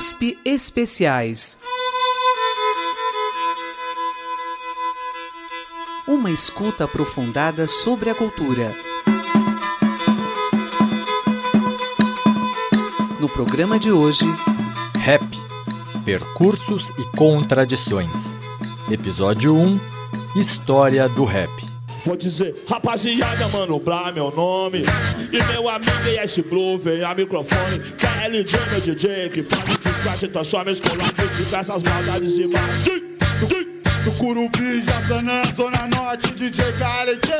USP Especiais. Uma escuta aprofundada sobre a cultura. No programa de hoje, Rap Percursos e Contradições. Episódio 1 História do Rap. Vou dizer, rapaziada, mano, Bra, meu nome. E meu amigo ES Blue, vem a microfone. KLJ, meu DJ, que faz que scratch transforma escolar com diversas maldades e mais. Do Curuvi, Jassanã, Zona Norte, DJ KLJ.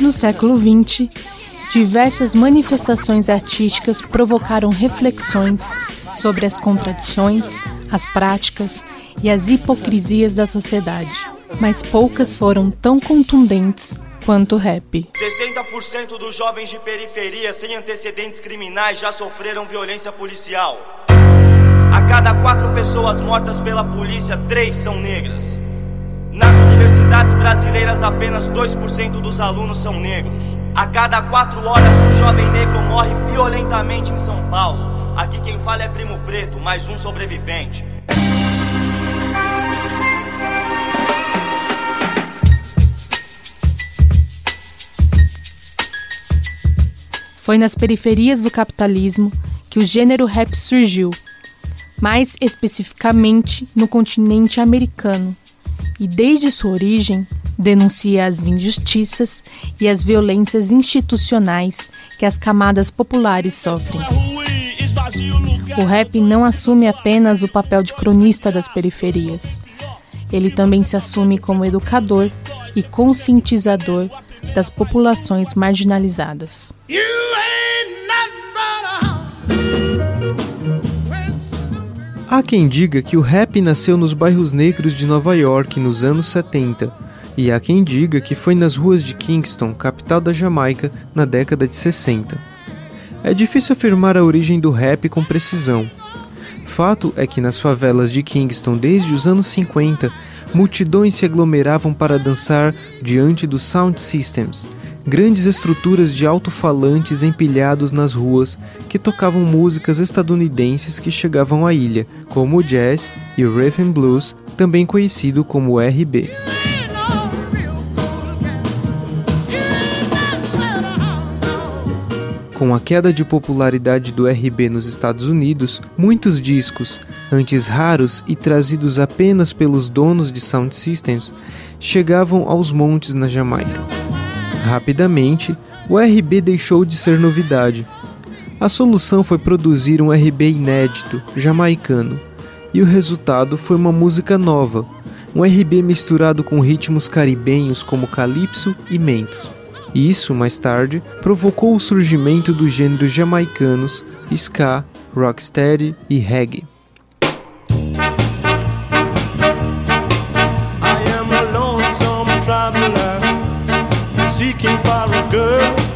No século XX, diversas manifestações artísticas provocaram reflexões sobre as contradições, as práticas e as hipocrisias da sociedade, mas poucas foram tão contundentes quanto o rap. 60% dos jovens de periferia sem antecedentes criminais já sofreram violência policial. A cada quatro pessoas mortas pela polícia, três são negras. Nas universidades brasileiras, apenas 2% dos alunos são negros. A cada quatro horas, um jovem negro morre violentamente em São Paulo. Aqui quem fala é Primo Preto, mais um sobrevivente. Foi nas periferias do capitalismo que o gênero rap surgiu, mais especificamente no continente americano, e desde sua origem denuncia as injustiças e as violências institucionais que as camadas populares sofrem. O rap não assume apenas o papel de cronista das periferias. Ele também se assume como educador e conscientizador das populações marginalizadas. Há quem diga que o rap nasceu nos bairros negros de Nova York nos anos 70, e há quem diga que foi nas ruas de Kingston, capital da Jamaica, na década de 60. É difícil afirmar a origem do rap com precisão. Fato é que nas favelas de Kingston desde os anos 50, multidões se aglomeravam para dançar diante dos sound systems, grandes estruturas de alto-falantes empilhados nas ruas que tocavam músicas estadunidenses que chegavam à ilha, como o jazz e o rhythm blues, também conhecido como RB. Com a queda de popularidade do RB nos Estados Unidos, muitos discos, antes raros e trazidos apenas pelos donos de sound systems, chegavam aos montes na Jamaica. Rapidamente, o RB deixou de ser novidade. A solução foi produzir um RB inédito, jamaicano, e o resultado foi uma música nova, um RB misturado com ritmos caribenhos como calypso e mentos. E isso, mais tarde, provocou o surgimento dos gêneros jamaicanos ska, rocksteady e reggae. seeking for a girl.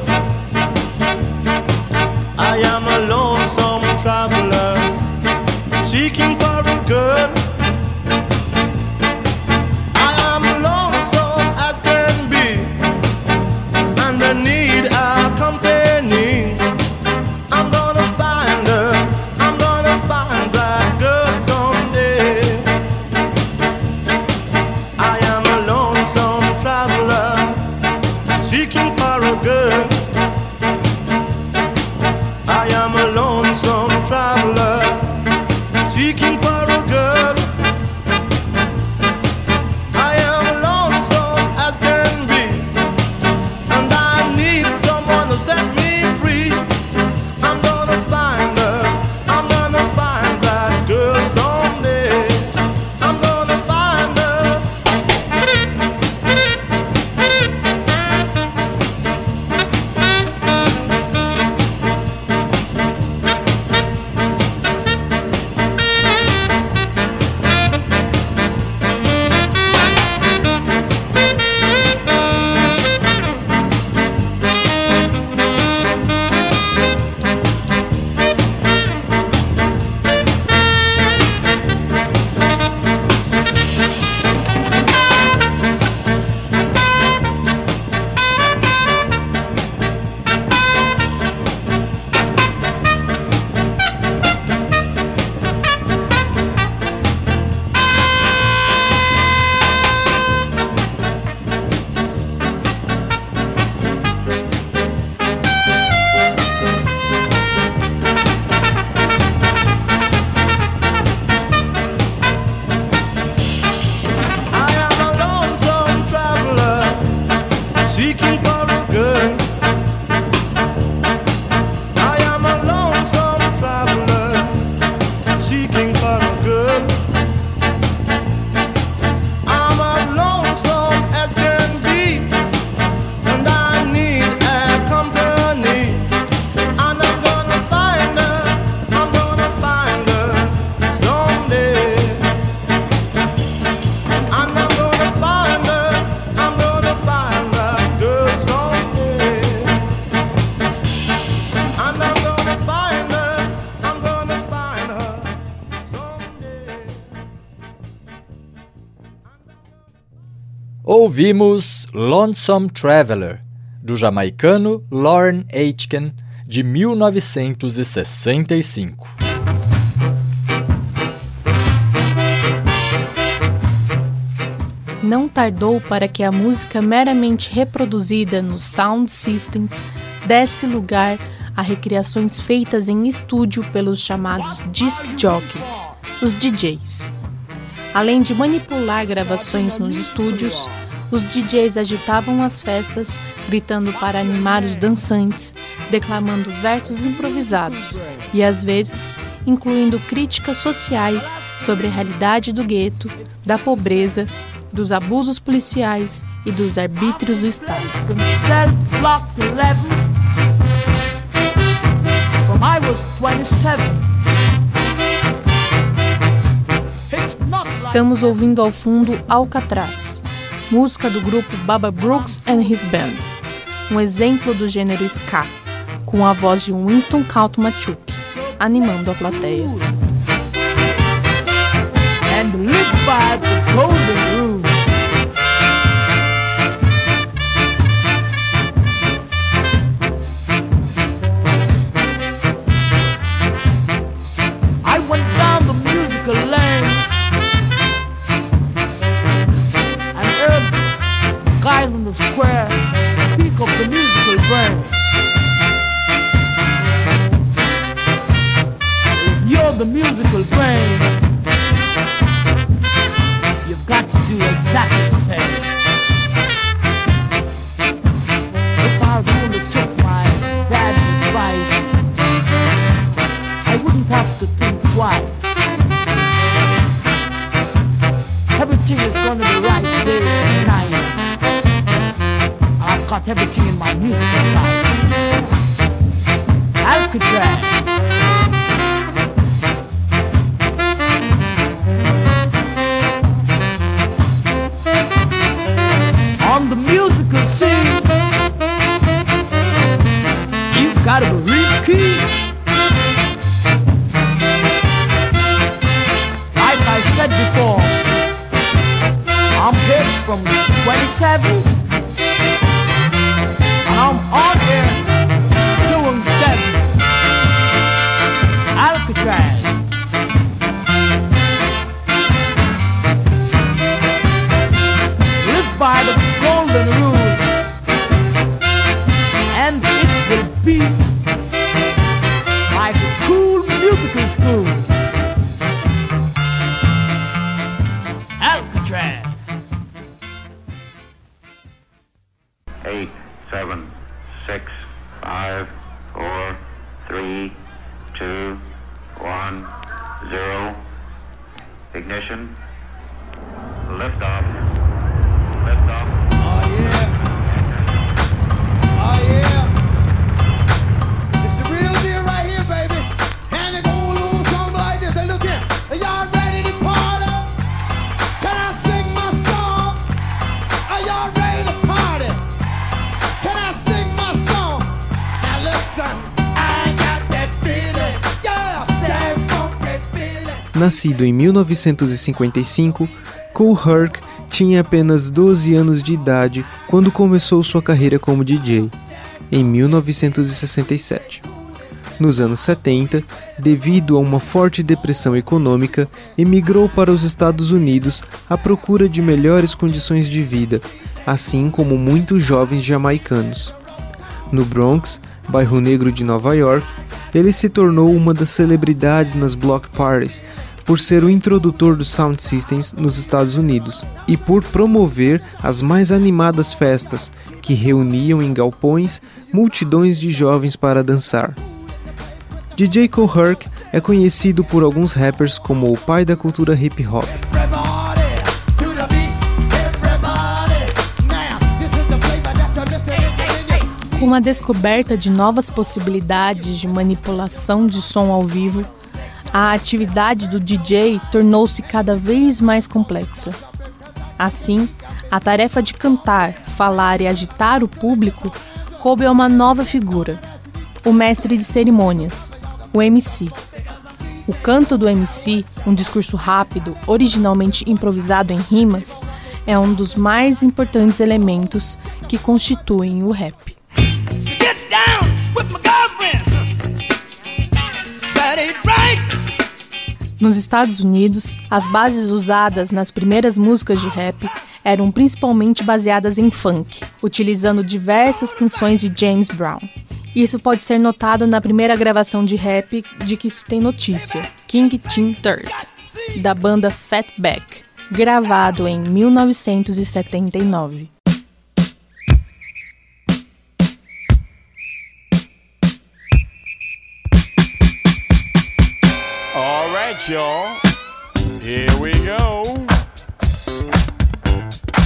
Ouvimos Lonesome Traveler, do jamaicano Lauren Aitken, de 1965. Não tardou para que a música meramente reproduzida nos sound systems desse lugar a recriações feitas em estúdio pelos chamados disc jockeys, os DJs. Além de manipular gravações nos estúdios, os DJs agitavam as festas, gritando para animar os dançantes, declamando versos improvisados e, às vezes, incluindo críticas sociais sobre a realidade do gueto, da pobreza, dos abusos policiais e dos arbítrios do Estado. Cell block 11 From I was 27 It's not like Estamos ouvindo ao fundo Alcatraz, música do grupo Baba Brooks and His Band, um exemplo do gênero ska, com a voz de Winston Kaltmachuk, animando a plateia. Everything in my musical side. Alcatraz. Nascido em 1955, Kool Herc tinha apenas 12 anos de idade quando começou sua carreira como DJ, em 1967. Nos anos 70, devido a uma forte depressão econômica, emigrou para os Estados Unidos à procura de melhores condições de vida, assim como muitos jovens jamaicanos. No Bronx, bairro negro de Nova York, ele se tornou uma das celebridades nas block parties por ser o introdutor dos sound systems nos Estados Unidos e por promover as mais animadas festas que reuniam em galpões multidões de jovens para dançar. DJ Kool Herc é conhecido por alguns rappers como o pai da cultura hip hop. Com a descoberta de novas possibilidades de manipulação de som ao vivo, a atividade do DJ tornou-se cada vez mais complexa. Assim, a tarefa de cantar, falar e agitar o público coube a uma nova figura, o mestre de cerimônias, o MC. O canto do MC, um discurso rápido, originalmente improvisado em rimas, é um dos mais importantes elementos que constituem o rap. Nos Estados Unidos, as bases usadas nas primeiras músicas de rap eram principalmente baseadas em funk, utilizando diversas canções de James Brown. Isso pode ser notado na primeira gravação de rap de que se tem notícia, King Tim Third, da banda Fatback, gravado em 1979. Y'all. Here we go.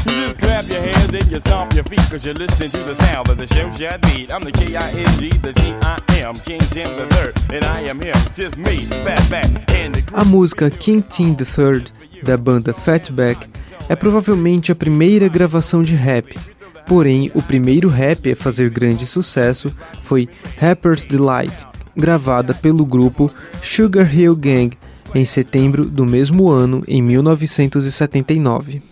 You just clap your hands and you stomp your feet you're listening to the sound of the show shot beat. I'm the K-I-N-G, the T-I-M, King Tim the Third, and I am just me, fat back, and the A música King Tim III, da banda Fatback, é provavelmente a primeira gravação de rap. Porém, o primeiro rap a fazer grande sucesso foi Rapper's Delight, gravada pelo grupo Sugar Hill Gang em setembro do mesmo ano, em 1979.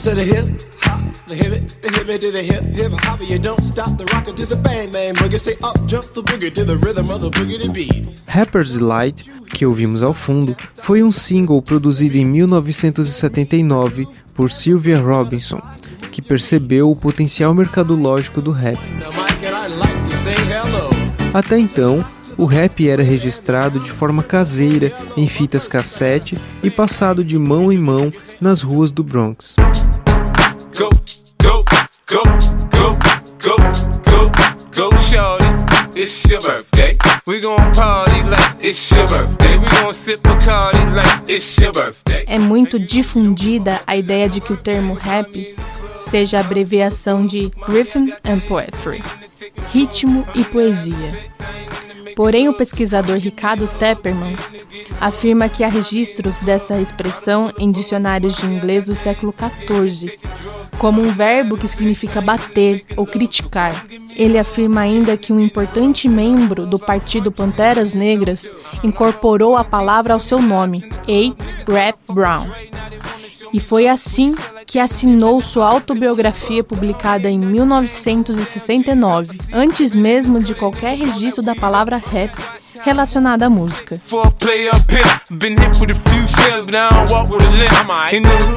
Said the hip hop, the hip it, the hip it to the hip hip hop. You don't stop the rocker to the bang bang boogie. Say up jump the boogie to the rhythm of the boogie to beat. Rapper's Delight, que ouvimos ao fundo, foi um single produzido em 1979 por Sylvia Robinson, que percebeu o potencial mercadológico do rap. Até então, o rap era registrado de forma caseira em fitas cassete e passado de mão em mão nas ruas do Bronx. Go, go, go, go, go, go, go, shorty. It's your birthday. We gon' party like it's your birthday. We gon' sip a party like it's your birthday. É muito difundida a ideia de que o termo rap seja a abreviação de Rhythm and Poetry, ritmo e poesia. Porém, o pesquisador Ricardo Tepperman afirma que há registros dessa expressão em dicionários de inglês do século XIV, como um verbo que significa bater ou criticar. Ele afirma ainda que um importante membro do Partido Panteras Negras incorporou a palavra ao seu nome, A. Rap Brown. E foi assim que assinou sua autobiografia publicada em 1969, antes mesmo de qualquer registro da palavra rap relacionada à música.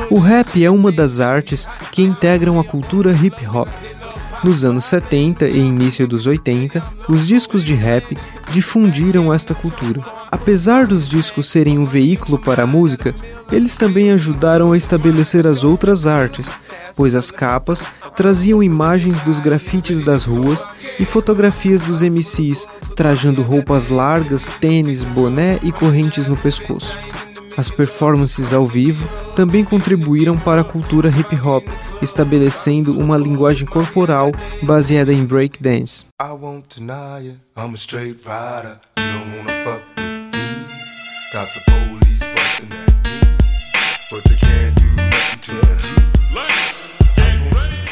O rap é uma das artes que integram a cultura hip hop. Nos anos 70 e início dos 80, os discos de rap difundiram esta cultura. Apesar dos discos serem um veículo para a música, eles também ajudaram a estabelecer as outras artes, pois as capas traziam imagens dos grafites das ruas e fotografias dos MCs trajando roupas largas, tênis, boné e correntes no pescoço. As performances ao vivo também contribuíram para a cultura hip hop, estabelecendo uma linguagem corporal baseada em breakdance. I won't deny it. I'm a straight rider. You don't wanna fuck with me. Got the police busting at me, but they can't do nothing to me.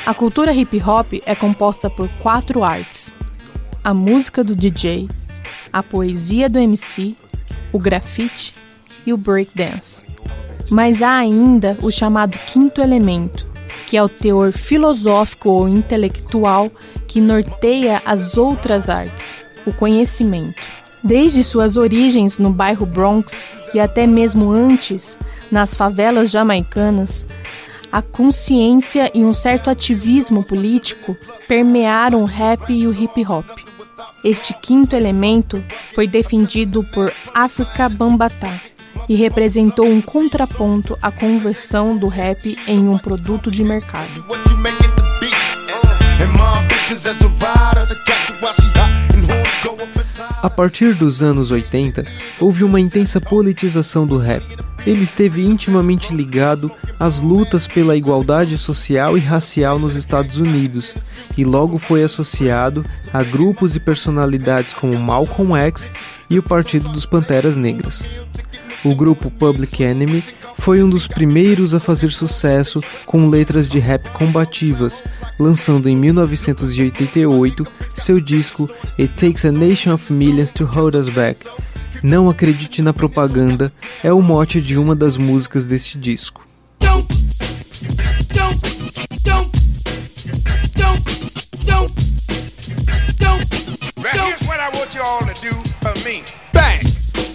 A cultura hip hop é composta por quatro artes: a música do DJ, a poesia do MC, o grafite e o breakdance. Mas há ainda o chamado quinto elemento, que é o teor filosófico ou intelectual que norteia as outras artes, o conhecimento. Desde suas origens no bairro Bronx e até mesmo antes, nas favelas jamaicanas, a consciência e um certo ativismo político permearam o rap e o hip hop. Este quinto elemento foi defendido por Afrika Bambaataa e representou um contraponto à conversão do rap em um produto de mercado. Inside. A partir dos anos 80, houve uma intensa politização do rap. Ele esteve intimamente ligado às lutas pela igualdade social e racial nos Estados Unidos, e logo foi associado a grupos e personalidades como Malcolm X e o Partido dos Panteras Negras. O grupo Public Enemy foi um dos primeiros a fazer sucesso com letras de rap combativas, lançando em 1988 seu disco It Takes a Nation of Millions to Hold Us Back. Não acredite na propaganda é o mote de uma das músicas deste disco. Right,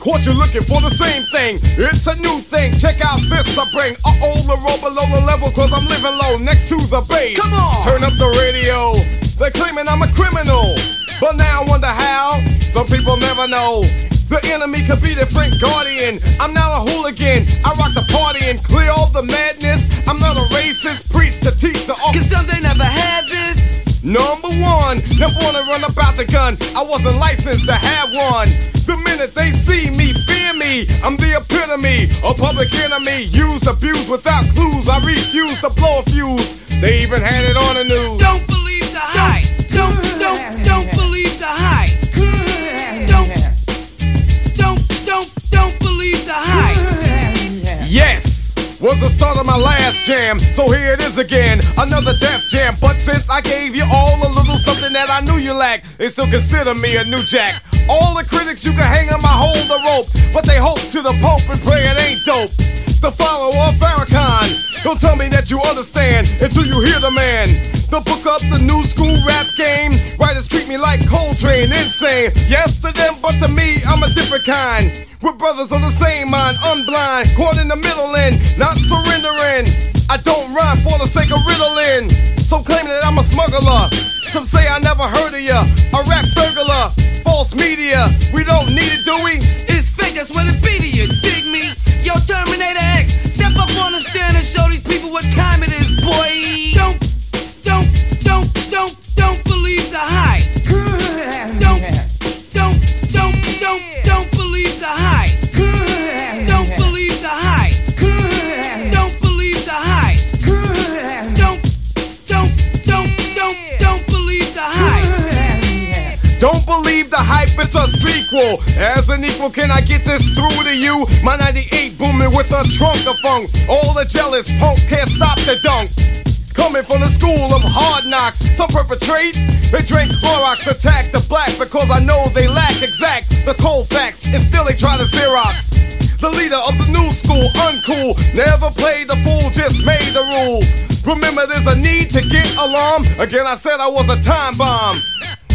Caught you looking for the same thing. It's a new thing. Check out this I bring. Uh oh, the roll below the level, cause I'm living low next to the base. Come on! Turn up the radio. They're claiming I'm a criminal. But now I wonder how. Some people never know. The enemy could be the Frank Guardian. I'm not a hooligan. I rock the party and clear all the madness. I'm not a racist. Preach to teach the Cause some they never had this. Number one, never wanna run about the gun. I wasn't licensed to have one. The minute they see me, fear me. I'm the epitome, a public enemy. Used, abused without clues. I refuse to blow a fuse. They even had it on the news. Don't believe the hype. Jam, so here it is again, another death jam. But since I gave you all a little something that I knew you lacked, they still consider me a new jack. All the critics you can hang on my hold the rope, but they hope to the Pope and pray it ain't dope. The follower of Farrakhan, don't tell me that you understand until you hear the man. The book up the new school rap game. Writers treat me like Coltrane, insane. Yes to them, but to me, I'm a different kind. We're brothers on the same mind, unblind, caught in the middle and not surrendering. I don't rhyme for the sake of riddling. So claim that I'm a smuggler. Some say I never heard of ya. A rap burglar, false media. We don't need it, do we? It's fake, that's what it be to you. Dig me? Yo, Terminator X, step up on the stand and show these people what time it is, Equal, can I get this through to you? My 98 booming with a trunk of funk. All the jealous punks can't stop the dunk. Coming from the school of hard knocks, some perpetrate. They drink Clorox, attack the black because I know they lack exact the cold facts, and still they try to Xerox. The leader of the new school, uncool, never played the fool, just made the rules. Remember, there's a need to get alarm. Again, I said I was a time bomb.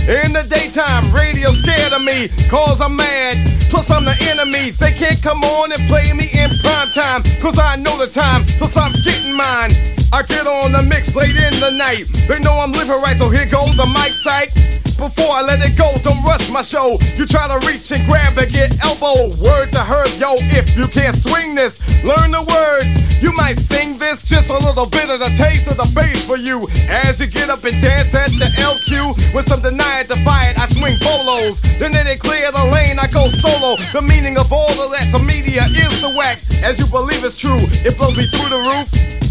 In the daytime, radio scared of me, cause I'm mad. Plus, I'm the enemy. They can't come on and play me in prime time, cause I know the time, plus I'm getting mine. I get on the mix late in the night. They know I'm living right, so here goes the mic sight. Before I let it go, don't rush my show. You try to reach and grab and get elbow. Word to her, yo, if you can't swing this, learn the words. You might sing this, just a little bit of the taste of the bass for you. As you get up and dance at the LQ, with some defy it, I swing bolos. Then they clear the lane, I go solo. The meaning of all of that to media is the whack. As you believe it's true, it blows me through the roof.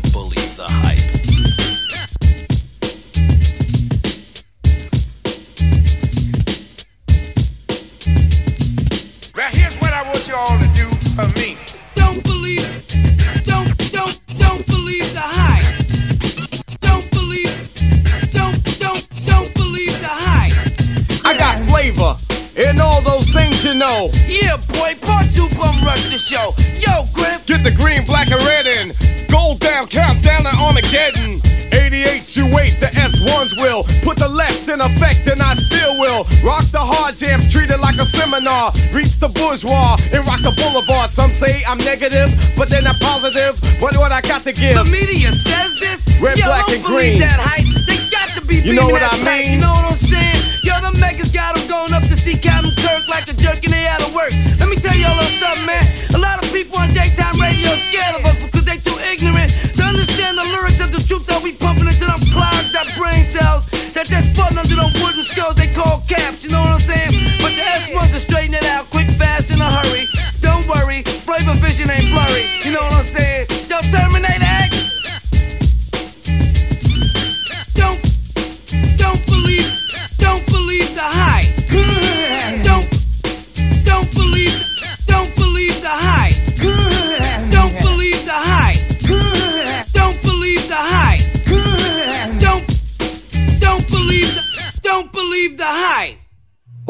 boy, part two bum rush the show. Yo, Griff. Get the green, black, and red in. Gold down, countdown to Armageddon. 88, you wait, the S1s will. Put the left in effect, and I still will. Rock the hard jams, treat it like a seminar. Reach the bourgeois and rock the boulevard. Some say I'm negative, but they're not positive. But what I got to give? The media says this. Red, Yo, black, don't and green. that hype. They got to be You know what I mean? You know what I'm saying? Got them going up to see Captain Kirk like a jerk and they out of work.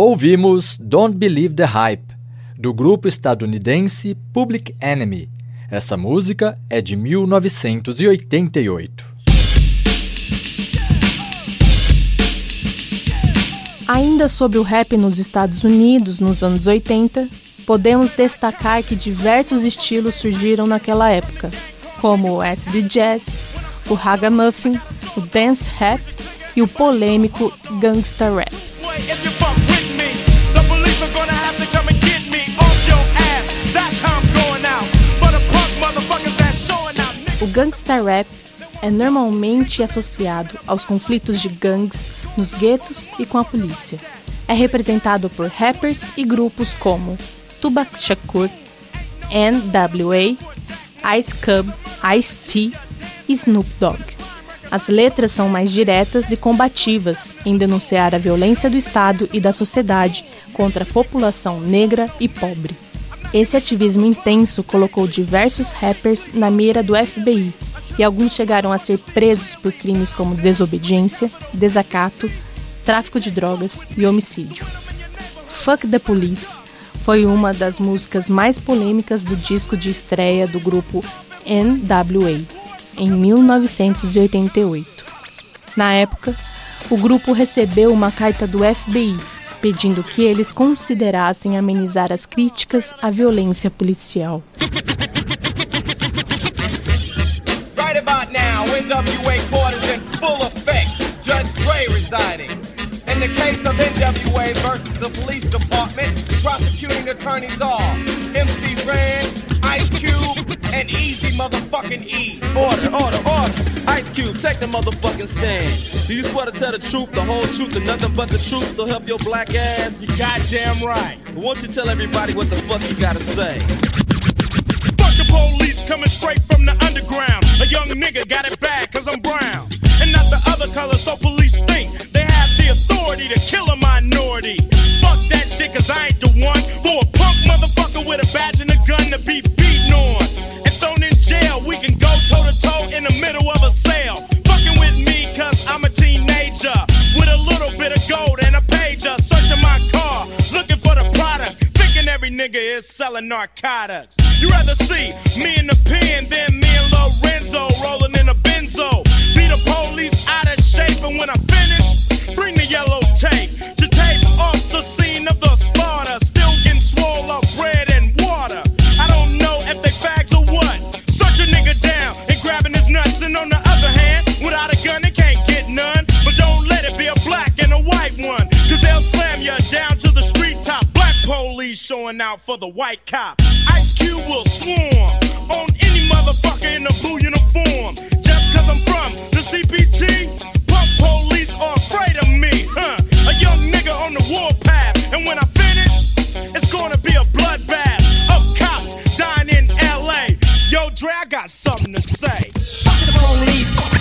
Ouvimos Don't Believe the Hype, do grupo estadunidense Public Enemy. Essa música é de 1988. Ainda sobre o rap nos Estados Unidos nos anos 80, podemos destacar que diversos estilos surgiram naquela época, como o acid jazz, o ragamuffin, o dance rap e o polêmico gangsta rap. O gangsta rap é normalmente associado aos conflitos de gangues nos guetos e com a polícia. É representado por rappers e grupos como Tupac Shakur, N.W.A., Ice Cube, Ice-T e Snoop Dogg. As letras são mais diretas e combativas em denunciar a violência do Estado e da sociedade contra a população negra e pobre. Esse ativismo intenso colocou diversos rappers na mira do FBI e alguns chegaram a ser presos por crimes como desobediência, desacato, tráfico de drogas e homicídio. Fuck the Police foi uma das músicas mais polêmicas do disco de estreia do grupo NWA, em 1988. Na época, o grupo recebeu uma carta do FBI pedindo que eles considerassem amenizar as críticas à violência policial. In the case of NWA versus the police department, prosecuting attorneys are MC Ren, Ice Cube, and Easy motherfucking E. Order, order, order. Ice Cube, take the motherfucking stand. Do you swear to tell the truth, the whole truth, and nothing but the truth, so help your black ass? You goddamn right. Won't you tell everybody what the fuck you gotta say? Narcotics. You rather see me in the pen than me and Lorenzo rolling showing out for the white cop. Ice Cube will swarm on any motherfucker in a blue uniform. Just cause I'm from the CPT, punk police are afraid of me, huh? A young nigga on the warpath, and when I finish, it's gonna be a bloodbath of cops dying in LA. Yo, Dre, I got something to say. Fuck the police.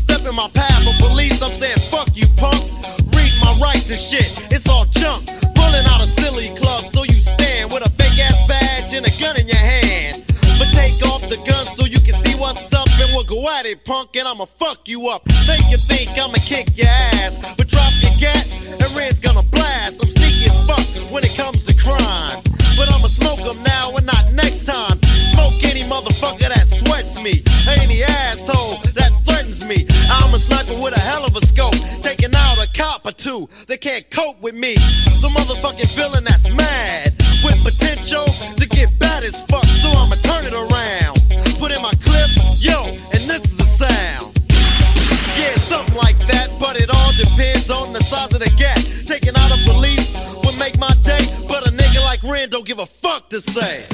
in my path. But police, I'm saying fuck you, punk. Read my rights and shit, it's all junk. Pulling out a silly club, so you stand with a fake ass badge and a gun in your hand. But take off the gun so you can see what's up and we'll go at it, punk, and I'ma fuck you up. Think you think I'ma kick your ass, but drop your gat and Red's gonna blast. I'm sneaky as fuck when it comes to crime. But I'ma smoke 'em now and not next time. Smoke any motherfucker that sweats me. Any asshole that threatens me. I'm a sniper with a hell of a scope. Taking out a cop or two. They can't cope with me. The motherfucking villain that's mad. With potential to get bad as fuck. So I'ma turn it around. Put in my clip, yo, and this is the sound. Yeah, something like that, but it all depends on the size of the gap. Taking out a police would make my day, but a nigga like Ren don't give a fuck to say.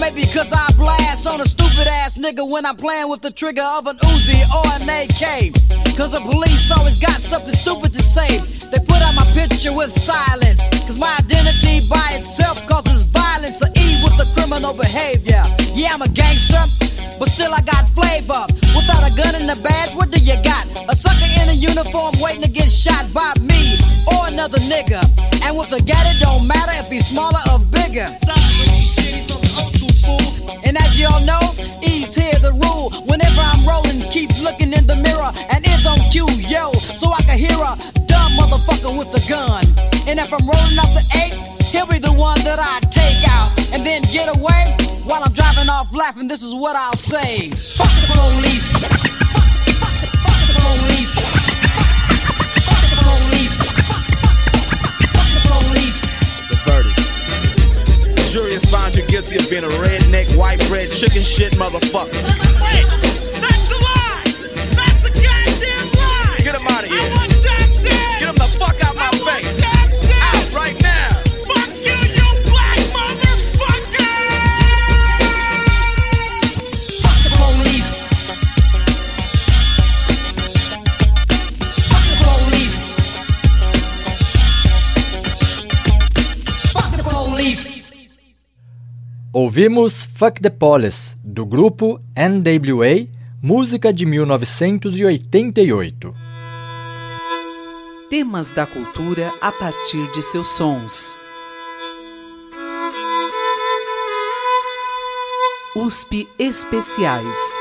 Maybe because I blast on a stupid ass nigga when I'm playing with the trigger of an Uzi or an AK. Cause the police always got something stupid to say. They put out my picture with silence. Cause my identity by itself causes violence. The E with the criminal behavior. Yeah, I'm a gangster, but still I got flavor. Without a gun and a badge, what do you got? A sucker in a uniform waiting to get shot by me or another nigga. And with a gat, it don't matter if he's smaller or bigger. Rule. Whenever I'm rolling, keep looking in the mirror and it's on cue, yo, so I can hear a dumb motherfucker with a gun. And if I'm rolling up the eight, he'll be the one that I take out and then get away while I'm driving off laughing. This is what I'll say: Fuck the police. Fuck fuck fuck the police. Fuck the police. Guilty of being a redneck, white bread, chicken shit motherfucker. Wait, that's a lie. Ouvimos Fuck the Police, do grupo NWA, música de 1988. Temas da cultura a partir de seus sons. USP Especiais.